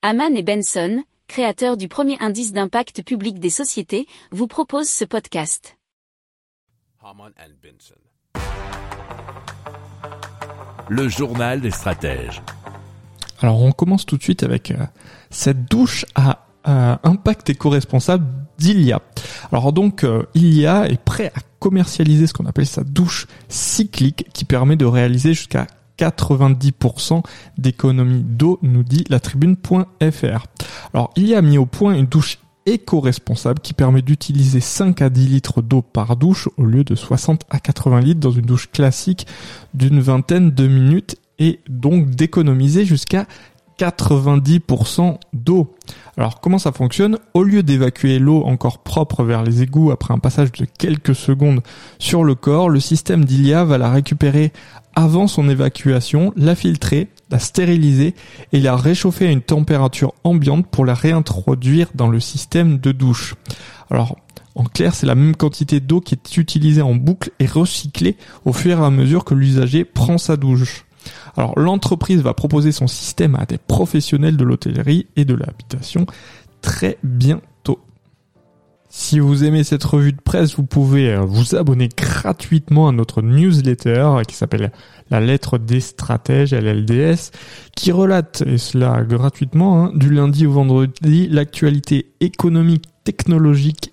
Haman et Benson, créateurs du premier indice d'impact public des sociétés, vous proposent ce podcast. Le journal des stratèges. Alors on commence tout de suite avec euh, cette douche à euh, impact éco-responsable d'Ilia. Alors donc euh, Ilia est prêt à commercialiser ce qu'on appelle sa douche cyclique qui permet de réaliser jusqu'à 90% d'économie d'eau, nous dit la tribune.fr. Alors, il y a mis au point une douche éco-responsable qui permet d'utiliser 5 à 10 litres d'eau par douche au lieu de 60 à 80 litres dans une douche classique d'une vingtaine de minutes et donc d'économiser jusqu'à 90% d'eau. Alors comment ça fonctionne? Au lieu d'évacuer l'eau encore propre vers les égouts après un passage de quelques secondes sur le corps, le système d'Ilia va la récupérer avant son évacuation, la filtrer, la stériliser et la réchauffer à une température ambiante pour la réintroduire dans le système de douche. Alors en clair, c'est la même quantité d'eau qui est utilisée en boucle et recyclée au fur et à mesure que l'usager prend sa douche. Alors l'entreprise va proposer son système à des professionnels de l'hôtellerie et de l'habitation très bientôt. Si vous aimez cette revue de presse, vous pouvez euh, vous abonner gratuitement à notre newsletter qui s'appelle La lettre des stratèges, LLDS, qui relate, et cela gratuitement, hein, du lundi au vendredi, l'actualité économique, technologique